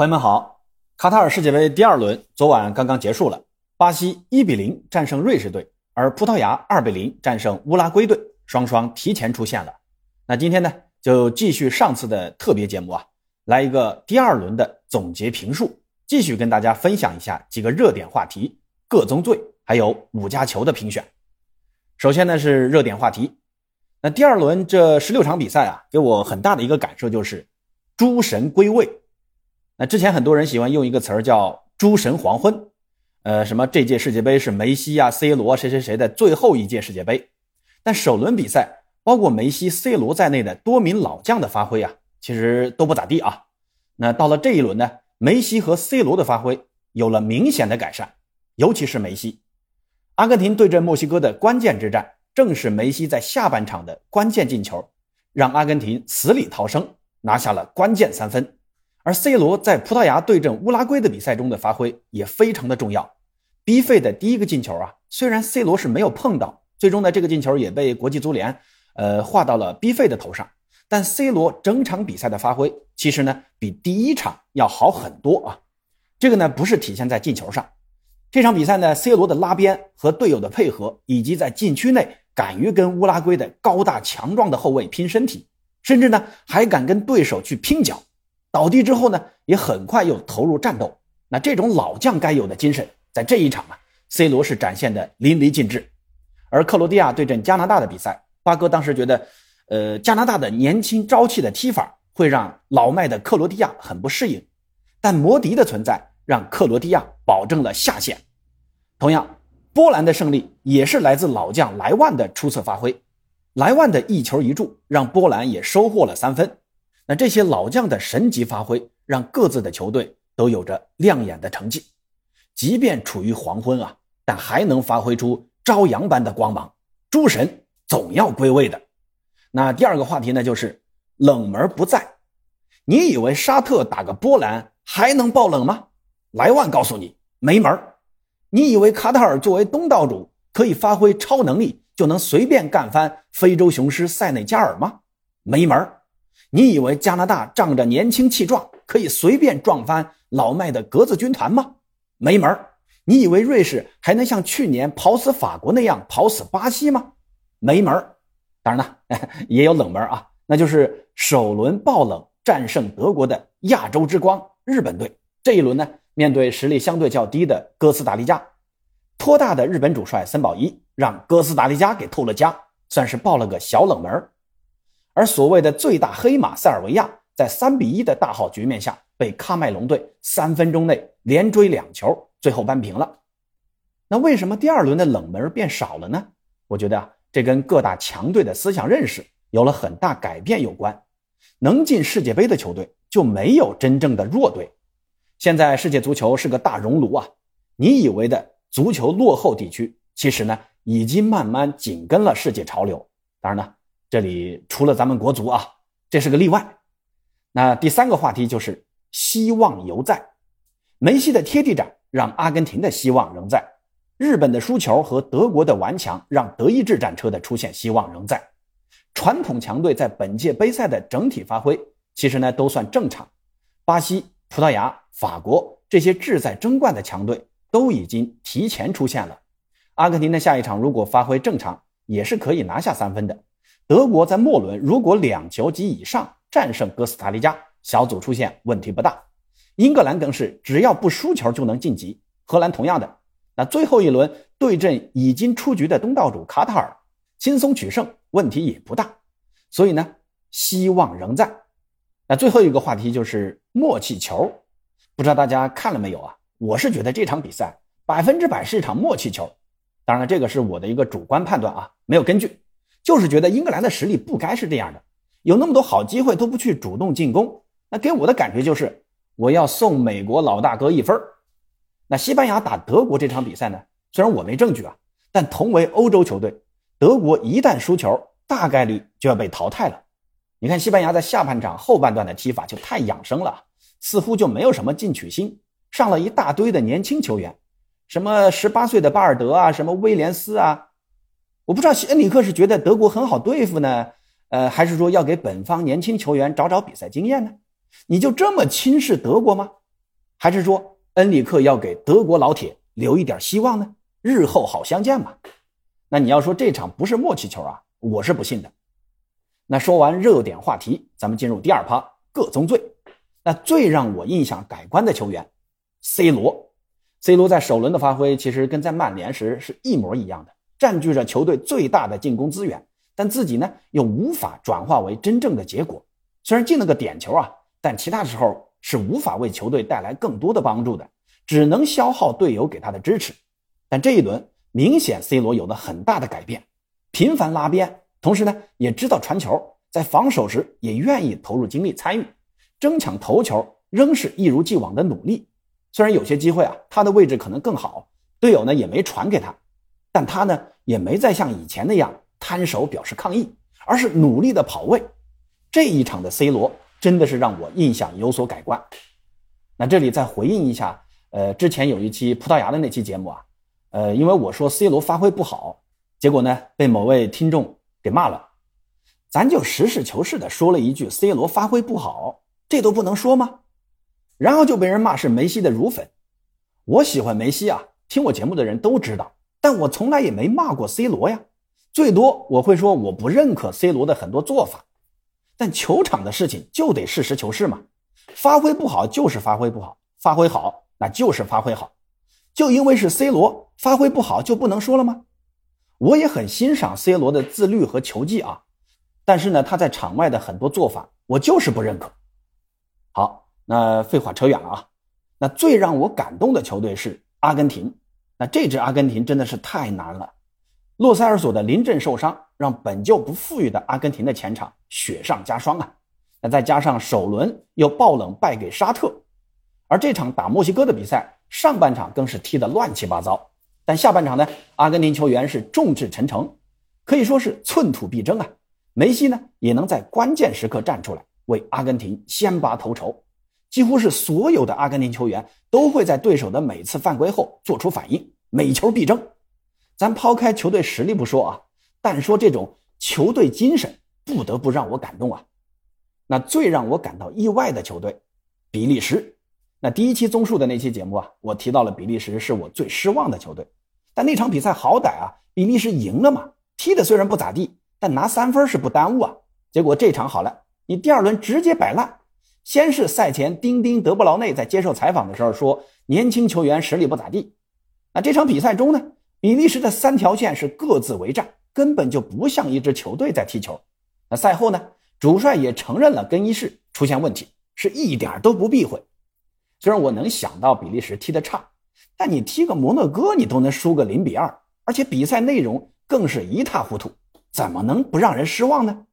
朋友们好，卡塔尔世界杯第二轮昨晚刚刚结束了，巴西一比零战胜瑞士队，而葡萄牙二比零战胜乌拉圭队，双双提前出线了。那今天呢，就继续上次的特别节目啊，来一个第二轮的总结评述，继续跟大家分享一下几个热点话题、各宗罪，还有五加球的评选。首先呢是热点话题，那第二轮这十六场比赛啊，给我很大的一个感受就是诸神归位。那之前很多人喜欢用一个词儿叫“诸神黄昏”，呃，什么这届世界杯是梅西啊、C 罗谁谁谁的最后一届世界杯。但首轮比赛，包括梅西、C 罗在内的多名老将的发挥啊，其实都不咋地啊。那到了这一轮呢，梅西和 C 罗的发挥有了明显的改善，尤其是梅西。阿根廷对阵墨西哥的关键之战，正是梅西在下半场的关键进球，让阿根廷死里逃生，拿下了关键三分。而 C 罗在葡萄牙对阵乌拉圭的比赛中的发挥也非常的重要。，B 费的第一个进球啊，虽然 C 罗是没有碰到，最终呢这个进球也被国际足联呃划到了 B 费的头上，但 C 罗整场比赛的发挥其实呢比第一场要好很多啊。这个呢不是体现在进球上，这场比赛呢 C 罗的拉边和队友的配合，以及在禁区内敢于跟乌拉圭的高大强壮的后卫拼身体，甚至呢还敢跟对手去拼脚。倒地之后呢，也很快又投入战斗。那这种老将该有的精神，在这一场啊，C 罗是展现的淋漓尽致。而克罗地亚对阵加拿大的比赛，巴哥当时觉得，呃，加拿大的年轻朝气的踢法会让老迈的克罗地亚很不适应。但摩迪的存在让克罗地亚保证了下限。同样，波兰的胜利也是来自老将莱万的出色发挥。莱万的一球一助让波兰也收获了三分。那这些老将的神级发挥，让各自的球队都有着亮眼的成绩。即便处于黄昏啊，但还能发挥出朝阳般的光芒。诸神总要归位的。那第二个话题呢，就是冷门不在。你以为沙特打个波兰还能爆冷吗？莱万告诉你没门。你以为卡塔尔作为东道主可以发挥超能力就能随便干翻非洲雄狮塞内加尔吗？没门儿。你以为加拿大仗着年轻气壮，可以随便撞翻老迈的格子军团吗？没门儿！你以为瑞士还能像去年跑死法国那样跑死巴西吗？没门儿！当然了，也有冷门啊，那就是首轮爆冷战胜德国的亚洲之光日本队。这一轮呢，面对实力相对较低的哥斯达黎加，托大的日本主帅森保一让哥斯达黎加给偷了家，算是爆了个小冷门。而所谓的最大黑马塞尔维亚，在三比一的大好局面下，被喀麦隆队三分钟内连追两球，最后扳平了。那为什么第二轮的冷门变少了呢？我觉得啊，这跟各大强队的思想认识有了很大改变有关。能进世界杯的球队就没有真正的弱队。现在世界足球是个大熔炉啊，你以为的足球落后地区，其实呢，已经慢慢紧跟了世界潮流。当然呢。这里除了咱们国足啊，这是个例外。那第三个话题就是希望犹在，梅西的贴地斩让阿根廷的希望仍在，日本的输球和德国的顽强让德意志战车的出现希望仍在。传统强队在本届杯赛的整体发挥其实呢都算正常，巴西、葡萄牙、法国这些志在争冠的强队都已经提前出现了。阿根廷的下一场如果发挥正常，也是可以拿下三分的。德国在末轮如果两球及以上战胜哥斯达黎加，小组出线问题不大。英格兰更是只要不输球就能晋级。荷兰同样的，那最后一轮对阵已经出局的东道主卡塔尔，轻松取胜问题也不大。所以呢，希望仍在。那最后一个话题就是默契球，不知道大家看了没有啊？我是觉得这场比赛百分之百是一场默契球。当然了，这个是我的一个主观判断啊，没有根据。就是觉得英格兰的实力不该是这样的，有那么多好机会都不去主动进攻，那给我的感觉就是我要送美国老大哥一分那西班牙打德国这场比赛呢，虽然我没证据啊，但同为欧洲球队，德国一旦输球，大概率就要被淘汰了。你看西班牙在下半场后半段的踢法就太养生了，似乎就没有什么进取心，上了一大堆的年轻球员，什么十八岁的巴尔德啊，什么威廉斯啊。我不知道恩里克是觉得德国很好对付呢，呃，还是说要给本方年轻球员找找比赛经验呢？你就这么轻视德国吗？还是说恩里克要给德国老铁留一点希望呢？日后好相见嘛？那你要说这场不是默契球啊，我是不信的。那说完热点话题，咱们进入第二趴各宗罪。那最让我印象改观的球员，C 罗。C 罗在首轮的发挥其实跟在曼联时是一模一样的，占据着球队最大的进攻资源，但自己呢又无法转化为真正的结果。虽然进了个点球啊，但其他时候是无法为球队带来更多的帮助的，只能消耗队友给他的支持。但这一轮明显 C 罗有了很大的改变，频繁拉边。同时呢，也知道传球，在防守时也愿意投入精力参与，争抢头球仍是一如既往的努力。虽然有些机会啊，他的位置可能更好，队友呢也没传给他，但他呢也没再像以前那样摊手表示抗议，而是努力的跑位。这一场的 C 罗真的是让我印象有所改观。那这里再回应一下，呃，之前有一期葡萄牙的那期节目啊，呃，因为我说 C 罗发挥不好，结果呢被某位听众。给骂了，咱就实事求是的说了一句：“C 罗发挥不好，这都不能说吗？”然后就被人骂是梅西的乳粉。我喜欢梅西啊，听我节目的人都知道，但我从来也没骂过 C 罗呀。最多我会说我不认可 C 罗的很多做法，但球场的事情就得实事求是嘛。发挥不好就是发挥不好，发挥好那就是发挥好。就因为是 C 罗发挥不好就不能说了吗？我也很欣赏 C 罗的自律和球技啊，但是呢，他在场外的很多做法，我就是不认可。好，那废话扯远了啊。那最让我感动的球队是阿根廷。那这支阿根廷真的是太难了。洛塞尔索的临阵受伤，让本就不富裕的阿根廷的前场雪上加霜啊。那再加上首轮又爆冷败给沙特，而这场打墨西哥的比赛，上半场更是踢得乱七八糟。但下半场呢，阿根廷球员是众志成城，可以说是寸土必争啊。梅西呢也能在关键时刻站出来为阿根廷先拔头筹，几乎是所有的阿根廷球员都会在对手的每次犯规后做出反应，每球必争。咱抛开球队实力不说啊，但说这种球队精神，不得不让我感动啊。那最让我感到意外的球队，比利时。那第一期综述的那期节目啊，我提到了比利时是我最失望的球队。但那场比赛好歹啊，比利时赢了嘛，踢的虽然不咋地，但拿三分是不耽误啊。结果这场好了，你第二轮直接摆烂。先是赛前丁丁德布劳内在接受采访的时候说，年轻球员实力不咋地。那这场比赛中呢，比利时的三条线是各自为战，根本就不像一支球队在踢球。那赛后呢，主帅也承认了更衣室出现问题，是一点都不避讳。虽然我能想到比利时踢得差。但你踢个摩洛哥，你都能输个零比二，而且比赛内容更是一塌糊涂，怎么能不让人失望呢？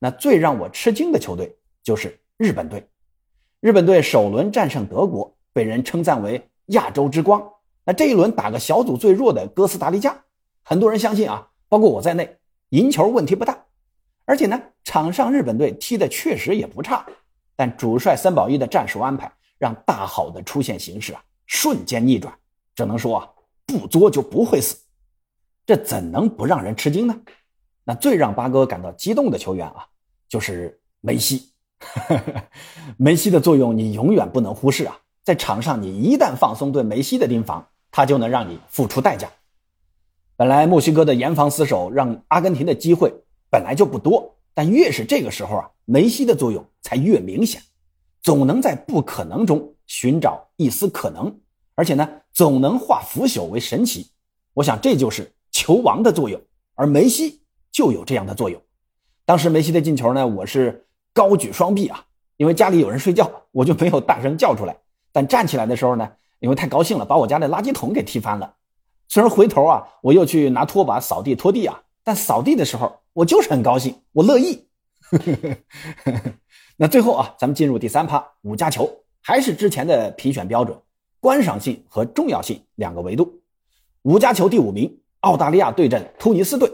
那最让我吃惊的球队就是日本队。日本队首轮战胜德国，被人称赞为亚洲之光。那这一轮打个小组最弱的哥斯达黎加，很多人相信啊，包括我在内，赢球问题不大。而且呢，场上日本队踢的确实也不差，但主帅森保一的战术安排让大好的出线形势啊。瞬间逆转，只能说啊，不作就不会死，这怎能不让人吃惊呢？那最让八哥感到激动的球员啊，就是梅西。梅西的作用你永远不能忽视啊，在场上你一旦放松对梅西的盯防，他就能让你付出代价。本来墨西哥的严防死守让阿根廷的机会本来就不多，但越是这个时候啊，梅西的作用才越明显，总能在不可能中。寻找一丝可能，而且呢，总能化腐朽为神奇。我想这就是球王的作用，而梅西就有这样的作用。当时梅西的进球呢，我是高举双臂啊，因为家里有人睡觉，我就没有大声叫出来。但站起来的时候呢，因为太高兴了，把我家的垃圾桶给踢翻了。虽然回头啊，我又去拿拖把扫地拖地啊，但扫地的时候我就是很高兴，我乐意。那最后啊，咱们进入第三趴五加球。还是之前的评选标准，观赏性和重要性两个维度。五加球第五名，澳大利亚对阵突尼斯队，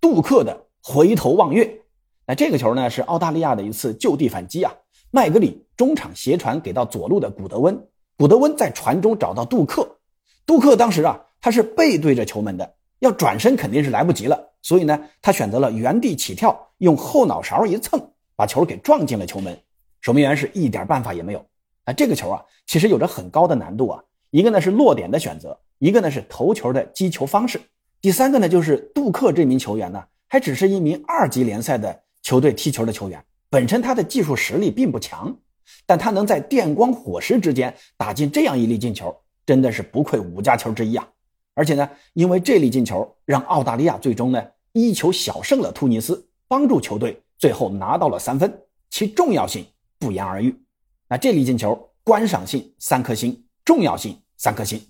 杜克的回头望月。那这个球呢，是澳大利亚的一次就地反击啊。麦格里中场斜传给到左路的古德温，古德温在传中找到杜克，杜克当时啊，他是背对着球门的，要转身肯定是来不及了，所以呢，他选择了原地起跳，用后脑勺一蹭，把球给撞进了球门，守门员是一点办法也没有。那这个球啊，其实有着很高的难度啊。一个呢是落点的选择，一个呢是投球的击球方式，第三个呢就是杜克这名球员呢，还只是一名二级联赛的球队踢球的球员，本身他的技术实力并不强，但他能在电光火石之间打进这样一粒进球，真的是不愧五家球之一啊！而且呢，因为这粒进球，让澳大利亚最终呢一球小胜了突尼斯，帮助球队最后拿到了三分，其重要性不言而喻。那这粒进球观赏性三颗星，重要性三颗星。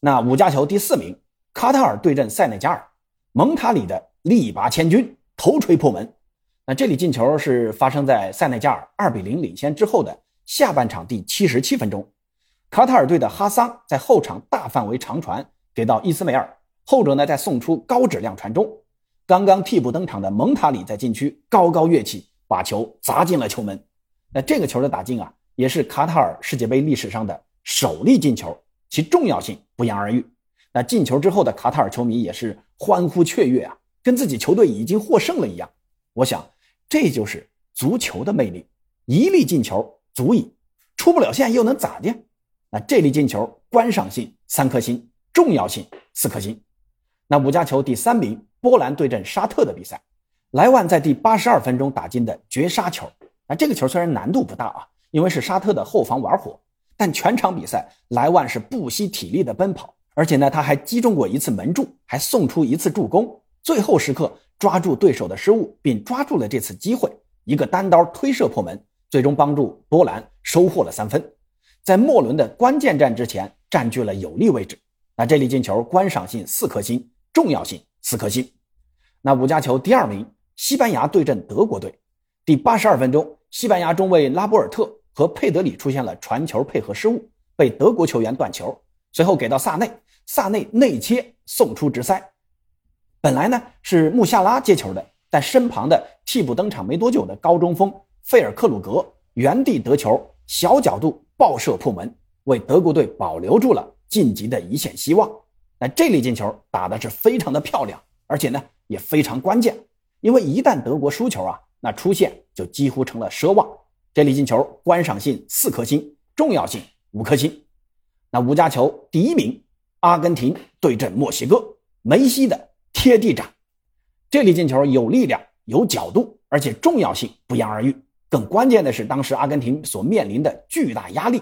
那五家球第四名，卡塔尔对阵塞内加尔，蒙塔里的力拔千钧，头锤破门。那这里进球是发生在塞内加尔二比零领先之后的下半场第七十七分钟，卡塔尔队的哈桑在后场大范围长传。给到伊斯梅尔，后者呢再送出高质量传中，刚刚替补登场的蒙塔里在禁区高高跃起，把球砸进了球门。那这个球的打进啊，也是卡塔尔世界杯历史上的首粒进球，其重要性不言而喻。那进球之后的卡塔尔球迷也是欢呼雀跃啊，跟自己球队已经获胜了一样。我想，这就是足球的魅力，一粒进球足矣，出不了线又能咋的？那这粒进球观赏性三颗星。重要性四颗星。那五家球第三名，波兰对阵沙特的比赛，莱万在第八十二分钟打进的绝杀球。那这个球虽然难度不大啊，因为是沙特的后防玩火，但全场比赛莱万是不惜体力的奔跑，而且呢他还击中过一次门柱，还送出一次助攻，最后时刻抓住对手的失误，并抓住了这次机会，一个单刀推射破门，最终帮助波兰收获了三分，在末轮的关键战之前占据了有利位置。那这粒进球观赏性四颗星，重要性四颗星。那五家球第二名，西班牙对阵德国队。第八十二分钟，西班牙中卫拉波尔特和佩德里出现了传球配合失误，被德国球员断球，随后给到萨内，萨内内切送出直塞。本来呢是穆夏拉接球的，但身旁的替补登场没多久的高中锋费尔克鲁格原地得球，小角度爆射破门，为德国队保留住了。晋级的一线希望，那这粒进球打的是非常的漂亮，而且呢也非常关键，因为一旦德国输球啊，那出线就几乎成了奢望。这粒进球观赏性四颗星，重要性五颗星。那五家球第一名，阿根廷对阵墨西哥，梅西的贴地斩，这粒进球有力量、有角度，而且重要性不言而喻。更关键的是，当时阿根廷所面临的巨大压力。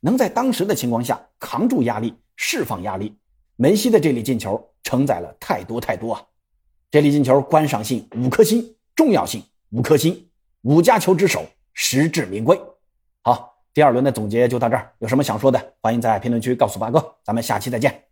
能在当时的情况下扛住压力、释放压力，梅西的这粒进球承载了太多太多啊！这粒进球观赏性五颗星，重要性五颗星，五家球之首，实至名归。好，第二轮的总结就到这儿，有什么想说的，欢迎在评论区告诉八哥，咱们下期再见。